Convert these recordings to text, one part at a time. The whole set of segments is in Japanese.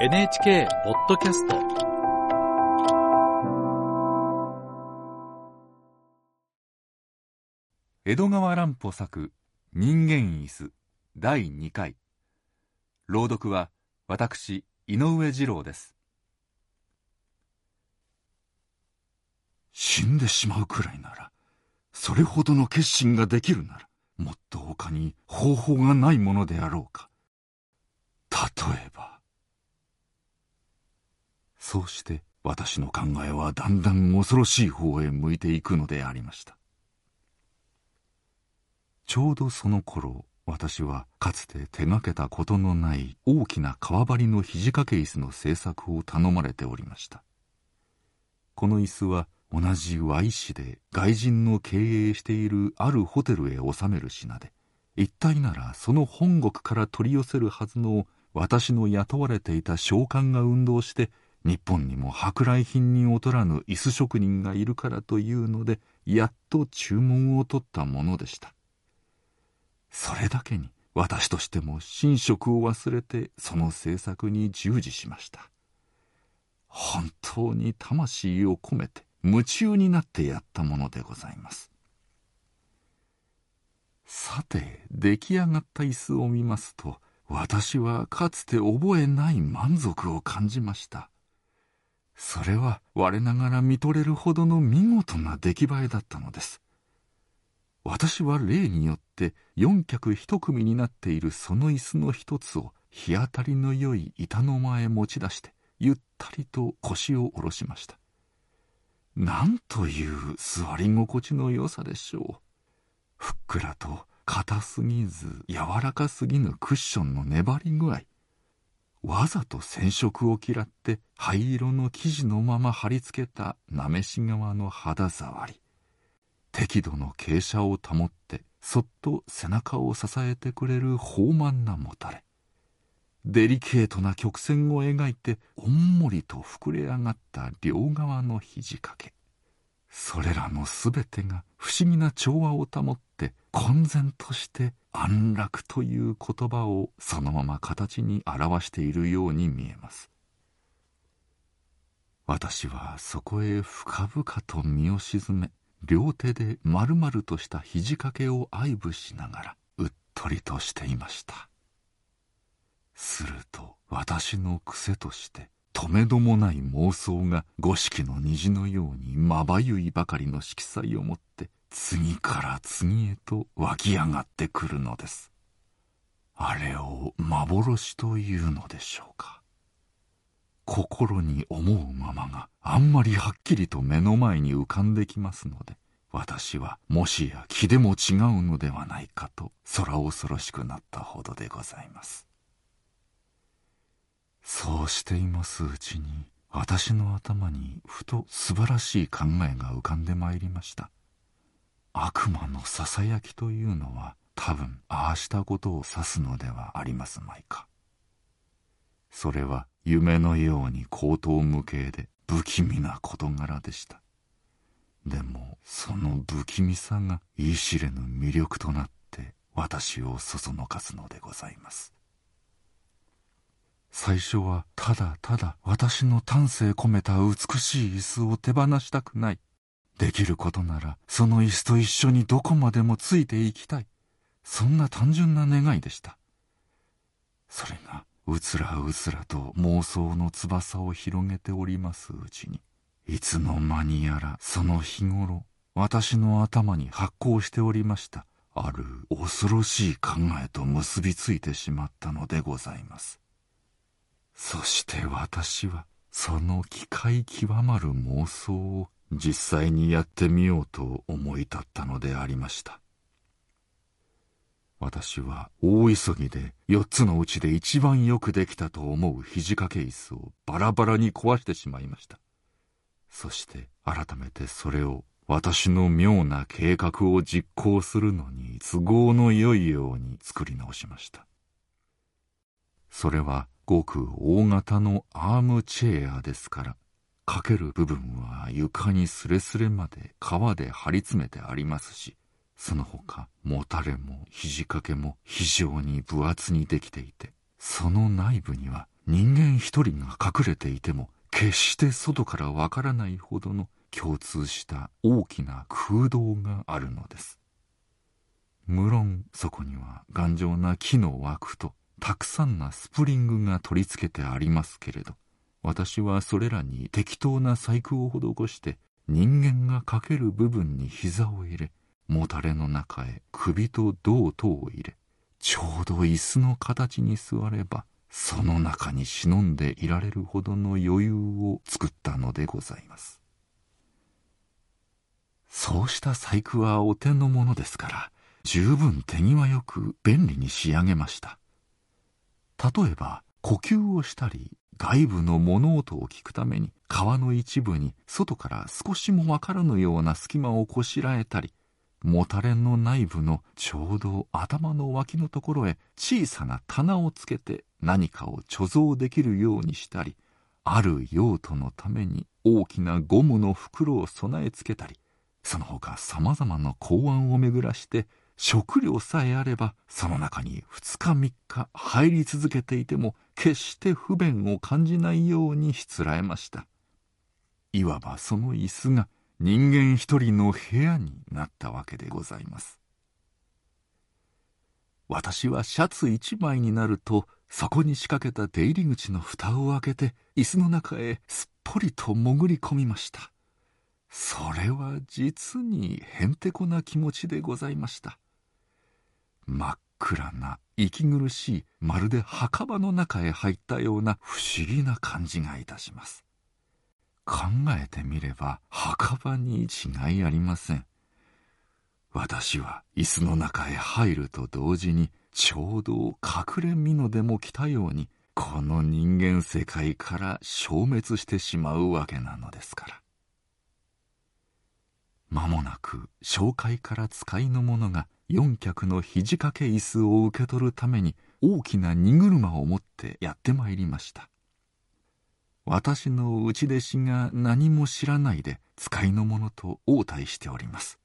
NHK ポッドキャスト。江戸川乱歩作人間椅子第2回。朗読は私井上二郎です。死んでしまうくらいならそれほどの決心ができるならもっと他に方法がないものであろうか。例えばそうして私の考えはだんだん恐ろしい方へ向いていくのでありました。ちょうどその頃私はかつて手がけたことのない大きな革張りの肘掛け椅子の製作を頼まれておりました。この椅子は同じ Y 市で外人の経営しているあるホテルへ収める品で一体ならその本国から取り寄せるはずの私の雇われていた商館が運動して日本にも舶来品に劣らぬ椅子職人がいるからというのでやっと注文を取ったものでした。それだけに私としても寝食を忘れてその制作に従事しました。本当に魂を込めて夢中になってやったものでございます。さて出来上がった椅子を見ますと私はかつて覚えない満足を感じました。それは我ながら見とれるほどの見事な出来栄えだったのです私は例によって四脚一組になっているその椅子の一つを日当たりの良い板の間へ持ち出してゆったりと腰を下ろしましたなんという座り心地の良さでしょう。ふっくらと硬すぎず柔らかすぎぬクッションの粘り具合。わざと染色を嫌って灰色の生地のまま貼り付けたなめし側の肌触り。適度の傾斜を保ってそっと背中を支えてくれる豊満なもたれ。デリケートな曲線を描いておんもりと膨れ上がった両側の肘掛けそれらのすべてが不思議な調和を保って混然として安楽という言葉をそのまま形に表しているように見えます。私はそこへ深々と身を沈め両手で丸々とした肘掛けを愛撫しながらうっとりとしていました。すると私の癖としてとめどもない妄想が五色の虹のようにまばゆいばかりの色彩を持って次から次へと湧き上がってくるのです。あれを幻というのでしょうか。心に思うままがあんまりはっきりと目の前に浮かんできますので私はもしや気でも違うのではないかと空恐ろしくなったほどでございます。そうしていますうちに私の頭にふと素晴らしい考えが浮かんでまいりました。悪魔のささやきというのは多分ああしたことを指すのではありますまいか。それは夢のように高等無形で不気味な事柄でした。でもその不気味さが言い知れぬ魅力となって私をそそのかすのでございます。最初はただただ私の丹精込めた美しい椅子を手放したくない。できることならその椅子と一緒にどこまでもついていきたい。そんな単純な願いでした。それがうつらうつらと妄想の翼を広げておりますうちに、いつの間にやらその日頃、私の頭に発行しておりました。ある恐ろしい考えと結びついてしまったのでございます。そして私はその機械極まる妄想を実際にやってみようと思い立ったのでありました。私は大急ぎで4つのうちで一番よくできたと思う肘掛け椅子をバラバラに壊してしまいました。そして改めてそれを私の妙な計画を実行するのに都合の良いように作り直しました。それはごく大型のアームチェアですから、かける部分は床にすれすれまで革で張り詰めてありますし、その他、もたれも肘掛けも非常に分厚にできていて、その内部には人間一人が隠れていても決して外からわからないほどの共通した大きな空洞があるのです。無論そこには頑丈な木の枠とたくさんなスプリングが取り付けてありますけれど私はそれらに適当な細工を施して人間がかける部分に膝を入れもたれの中へ首と胴等を入れちょうど椅子の形に座ればその中に忍んでいられるほどの余裕を作ったのでございます。そうした細工はお手のものですから十分手際よく便利に仕上げました。例えば呼吸をしたり外部の物音を聞くために川の一部に外から少しもわからぬような隙間をこしらえたりもたれの内部のちょうど頭の脇のところへ小さな棚をつけて何かを貯蔵できるようにしたりある用途のために大きなゴムの袋を備え付けたりその他さまざまな公安を巡らして食料さえあればその中に2日3日入り続けていても決して不便を感じないようにしつらえました。いわばその椅子が人間一人の部屋になったわけでございます。私はシャツ一枚になるとそこに仕掛けた出入り口の蓋を開けて椅子の中へすっぽりと潜り込みました。それは実にへんてこな気持ちでございました。真っ暗な息苦しいまるで墓場の中へ入ったような不思議な感じがいたします。考えてみれば墓場に違いありません。私は椅子の中へ入ると同時にちょうど隠れ身のでも来たようにこの人間世界から消滅してしまうわけなのですから。間もなく紹介から使いの者が四脚の肘掛け椅子を受け取るために大きな荷車を持ってやってまいりました。私の内弟子が何も知らないで使いの者と応対しております。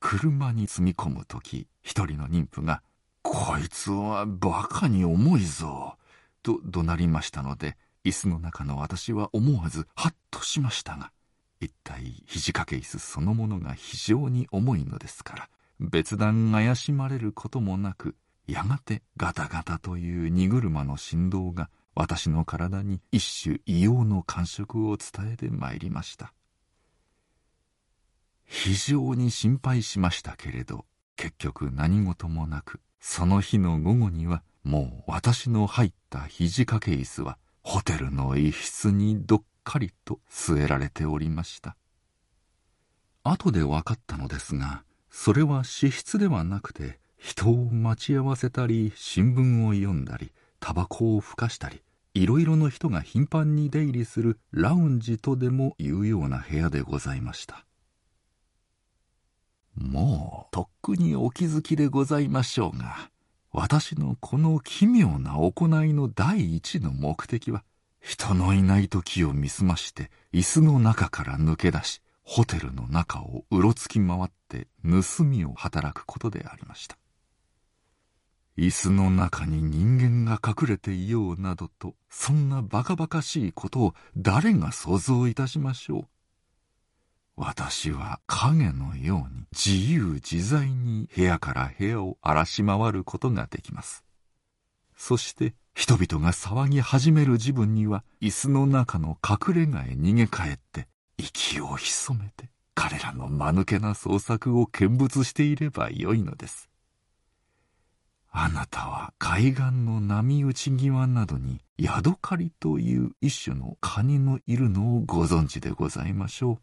車に積み込む時一人の妊婦が「こいつはバカに重いぞ」と怒鳴りましたので椅子の中の私は思わずハッとしましたが一体肘掛け椅子そのものが非常に重いのですから別段怪しまれることもなくやがてガタガタという荷車の振動が私の体に一種異様の感触を伝えてまいりました。非常に心配しましたけれど結局何事もなくその日の午後にはもう私の入った肘掛け椅子はホテルの一室にどっかりと据えられておりました。後で分かったのですがそれは私室ではなくて人を待ち合わせたり新聞を読んだりタバコをふかしたりいろいろの人が頻繁に出入りするラウンジとでもいうような部屋でございました。もうとっくにお気づきでございましょうが私のこの奇妙な行いの第一の目的は人のいない時を見すまして椅子の中から抜け出しホテルの中をうろつき回って盗みを働くことでありました。椅子の中に人間が隠れていようなどとそんなバカバカしいことを誰が想像いたしましょう。私は影のように自由自在に部屋から部屋を荒らし回ることができます。そして人々が騒ぎ始める自分には椅子の中の隠れ家へ逃げ帰って息を潜めて彼らの間抜けな創作を見物していればよいのですあなたは海岸の波打ち際などにヤドカリという一種のカニのいるのをご存知でございましょう。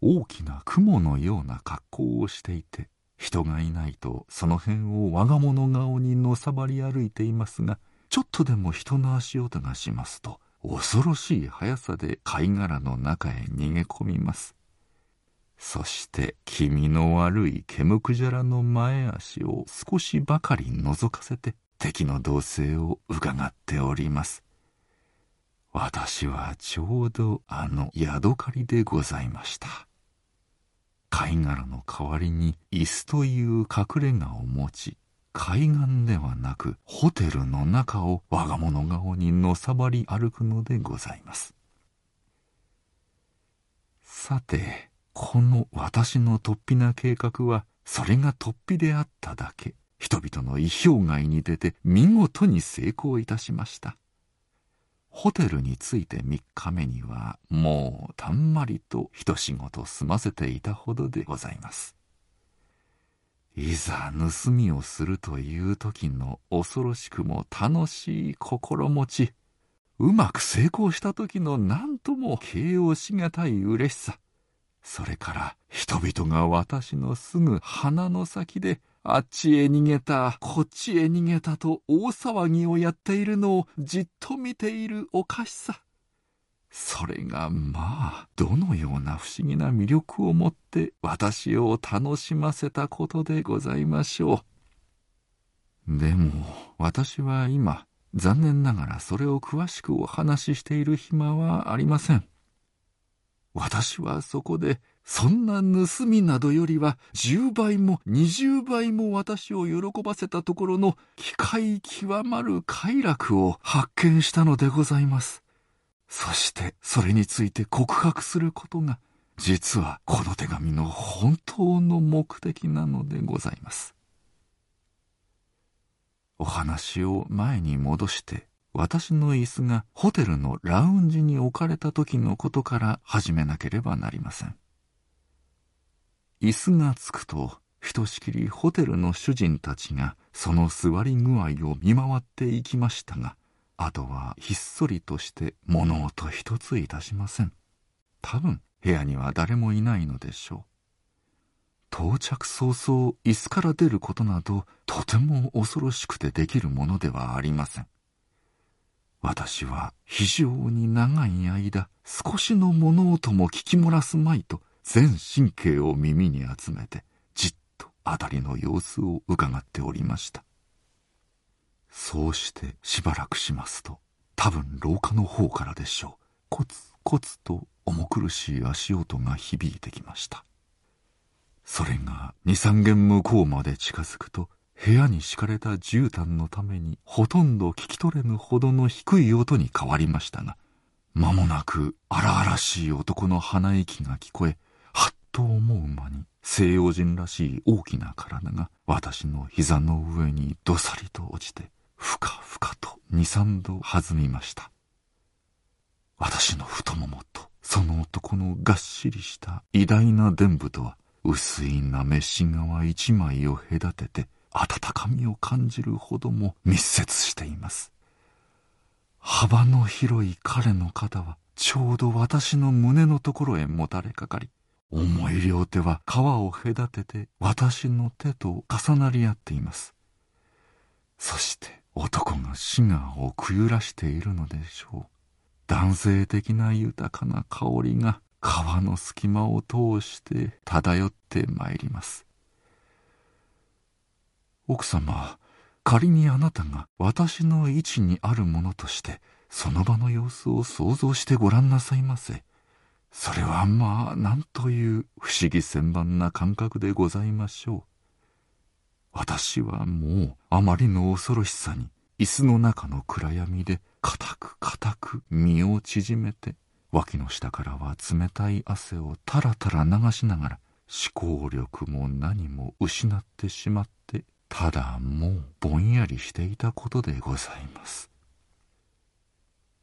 大きな雲のような格好をしていて、人がいないとその辺を我が物顔にのさばり歩いていますが、ちょっとでも人の足音がしますと、恐ろしい速さで貝殻の中へ逃げ込みます。そして気味の悪い毛むくじゃらの前足を少しばかり覗かせて敵の動静を伺っております。私はちょうどあのヤドカリでございました。貝殻の代わりに椅子という隠れ家を持ち、海岸ではなくホテルの中を我が物顔にのさばり歩くのでございますさてこの私の突飛な計画はそれが突飛であっただけ。人々の意表外に出て見事に成功いたしました。ホテルに着いて3日目にはもうたんまりと一仕事済ませていたほどでございます。いざ盗みをするという時の恐ろしくも楽しい心持ち。うまく成功した時の何とも形容しがたい嬉しさ。それから人々が私のすぐ鼻の先であっちへ逃げた、こっちへ逃げたと大騒ぎをやっているのをじっと見ているおかしさ。それがまあ、どのような不思議な魅力を持って私を楽しませたことでございましょう。でも、私は今、残念ながらそれを詳しくお話ししている暇はありません。私はそこでそんな盗みなどよりは10倍も20倍も私を喜ばせたところの機械極まる快楽を発見したのでございます。そしてそれについて告白することが実はこの手紙の本当の目的なのでございます。お話を前に戻して私の椅子がホテルのラウンジに置かれた時のことから始めなければなりません。椅子がつくとひとしきりホテルの主人たちがその座り具合を見回っていきましたがあとはひっそりとして物音一ついたしません。多分部屋には誰もいないのでしょう。到着早々椅子から出ることなどとても恐ろしくてできるものではありません。私は非常に長い間少しの物音も聞き漏らすまいと全神経を耳に集めてじっと辺りの様子を伺っておりました。そうしてしばらくしますと多分廊下の方からでしょう。コツコツと重苦しい足音が響いてきました。それが二三軒向こうまで近づくと部屋に敷かれた絨毯のためにほとんど聞き取れぬほどの低い音に変わりましたが間もなく荒々しい男の鼻息が聞こえはっと思う間に西洋人らしい大きな体が私の膝の上にどさりと落ちてふかふかと二三度弾みました。私の太ももとその男のがっしりした偉大な伝部とは薄いなめし側一枚を隔てて温かみを感じるほども密接しています。幅の広い彼の肩はちょうど私の胸のところへもたれかかり重い両手は皮を隔てて私の手と重なり合っています。そして男がシガーをくゆらしているのでしょう。男性的な豊かな香りが皮の隙間を通して漂ってまいります。奥様仮にあなたが私の位置にあるものとしてその場の様子を想像してごらんなさいませ。それはまあなんという不思議千万な感覚でございましょう私はもうあまりの恐ろしさに椅子の中の暗闇で固く固く身を縮めて脇の下からは冷たい汗をたらたら流しながら思考力も何も失ってしまってただもうぼんやりしていたことでございます。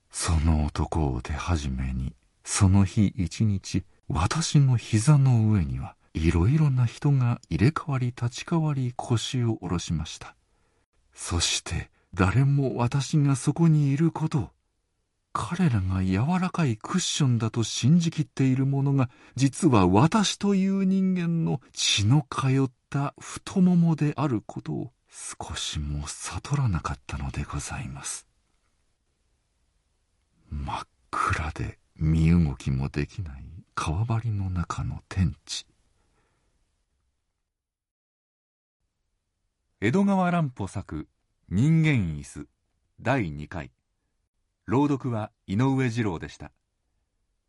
その男を手始めにその日一日私の膝の上にはいろいろな人が入れ替わり立ち替わり腰を下ろしました。そして誰も私がそこにいることを彼らが柔らかいクッションだと信じきっているものが実は私という人間の血の通った太ももであることを少しも悟らなかったのでございます。真っ暗で身動きもできない。川張りの中の天地。江戸川乱歩作人間椅子第2回。朗読は井上二郎でした。